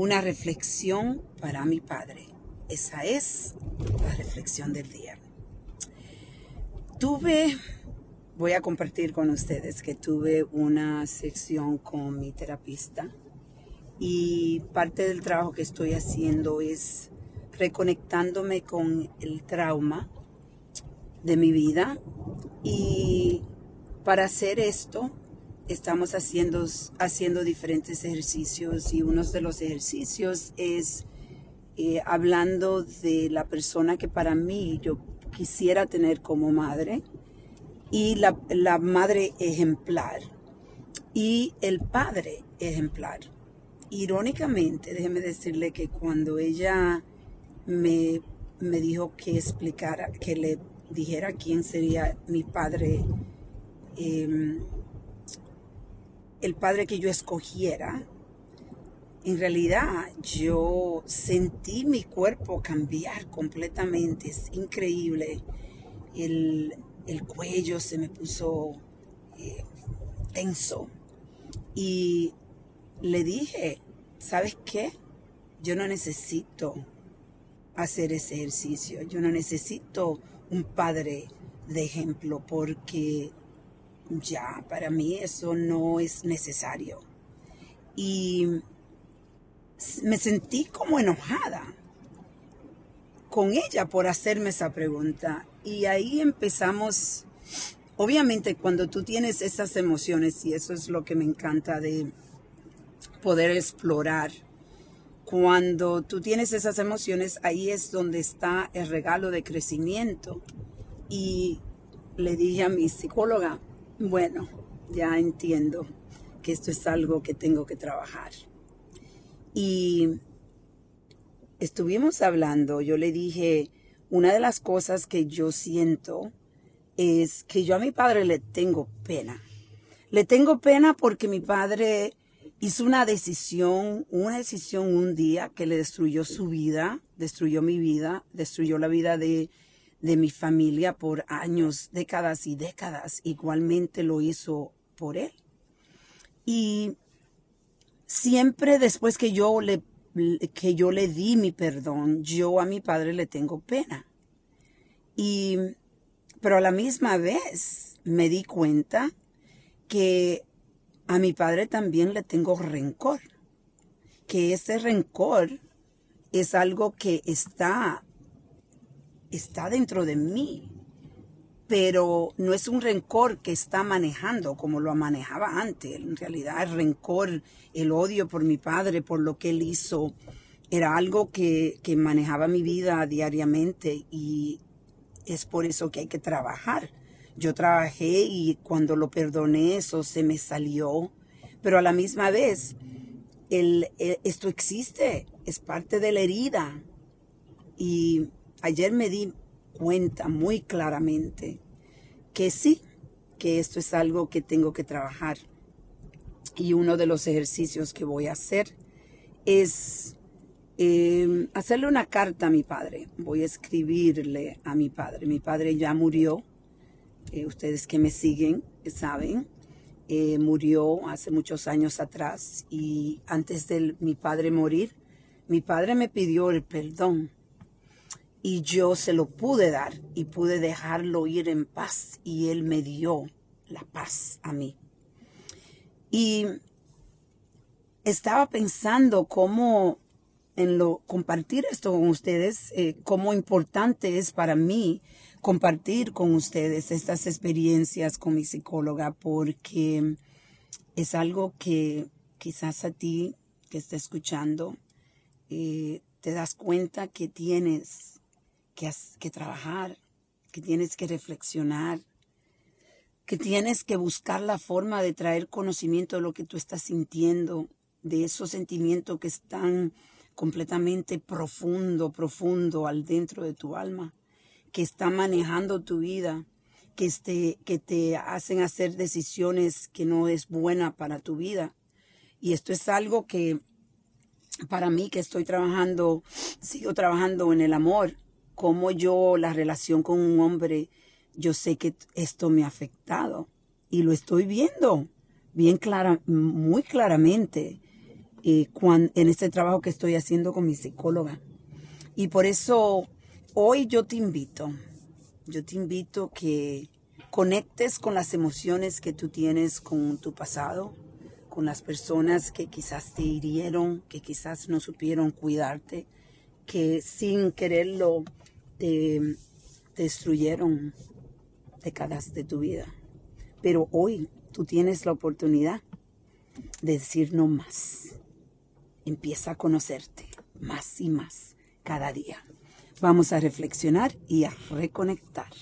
una reflexión para mi padre. Esa es la reflexión del día. Tuve, voy a compartir con ustedes que tuve una sesión con mi terapista y parte del trabajo que estoy haciendo es reconectándome con el trauma de mi vida y para hacer esto estamos haciendo, haciendo diferentes ejercicios y uno de los ejercicios es eh, hablando de la persona que para mí yo quisiera tener como madre y la, la madre ejemplar y el padre ejemplar. Irónicamente, déjeme decirle que cuando ella me, me dijo que explicara, que le dijera quién sería mi padre, em, el padre que yo escogiera, en realidad yo sentí mi cuerpo cambiar completamente, es increíble. El, cuello se me puso eh, tenso y le dije, ¿sabes qué? Yo no necesito hacer ese ejercicio, yo no necesito un padre de ejemplo porque ya para mí eso no es necesario. Y me sentí como enojada con ella por hacerme esa pregunta. Y ahí empezamos, obviamente cuando tú tienes esas emociones, y eso es lo que me encanta de poder explorar, cuando tú tienes esas emociones, ahí es donde está el regalo de crecimiento. Y le dije a mi psicóloga, bueno, ya entiendo que esto es algo que tengo que trabajar. Y estuvimos hablando, yo le dije, una de las cosas que yo siento es que yo a mi padre le tengo pena. Le tengo pena porque mi padre hizo una decisión, una decisión un día que le destruyó su vida, destruyó mi vida, destruyó la vida de, de mi familia por años, décadas y décadas. Igualmente lo hizo por él. Y siempre después que yo le, que yo le di mi perdón, yo a mi padre le tengo pena. Y, pero a la misma vez me di cuenta que a mi padre también le tengo rencor, que ese rencor es algo que está, está dentro de mí, pero no es un rencor que está manejando como lo manejaba antes. En realidad el rencor, el odio por mi padre, por lo que él hizo, era algo que, que manejaba mi vida diariamente y es por eso que hay que trabajar yo trabajé y cuando lo perdoné eso se me salió, pero a la misma vez el, esto existe, es parte de la herida. Y ayer me di cuenta muy claramente que sí, que esto es algo que tengo que trabajar. Y uno de los ejercicios que voy a hacer es em, hacerle una carta a mi padre. Voy a escribirle a mi padre. Mi padre ya murió eh, ustedes que me siguen saben, eh, murió hace muchos años atrás y antes de mi padre morir, mi padre me pidió el perdón y yo se lo pude dar y pude dejarlo ir en paz y él me dio la paz a mí. Y estaba pensando cómo en lo compartir esto con ustedes, eh, cómo importante es para mí compartir con ustedes estas experiencias con mi psicóloga porque es algo que quizás a ti que está escuchando eh, te das cuenta que tienes que, que trabajar, que tienes que reflexionar, que tienes que buscar la forma de traer conocimiento de lo que tú estás sintiendo, de esos sentimientos que están completamente profundo, profundo al dentro de tu alma que está manejando tu vida, que, este, que te hacen hacer decisiones que no es buena para tu vida. Y esto es algo que para mí que estoy trabajando, sigo trabajando en el amor, como yo la relación con un hombre, yo sé que esto me ha afectado y lo estoy viendo bien clara, muy claramente. eh, en este trabajo que estoy haciendo con mi psicóloga. Y por eso hoy yo te invito, yo te invito que conectes con las emociones que tú tienes con tu pasado, con las personas que quizás te hirieron, que quizás no supieron cuidarte, que sin quererlo te, destruyeron décadas de tu vida. Pero hoy tú tienes la oportunidad de decir no más. Empieza a conocerte más y más cada día. Vamos a reflexionar y a reconectar.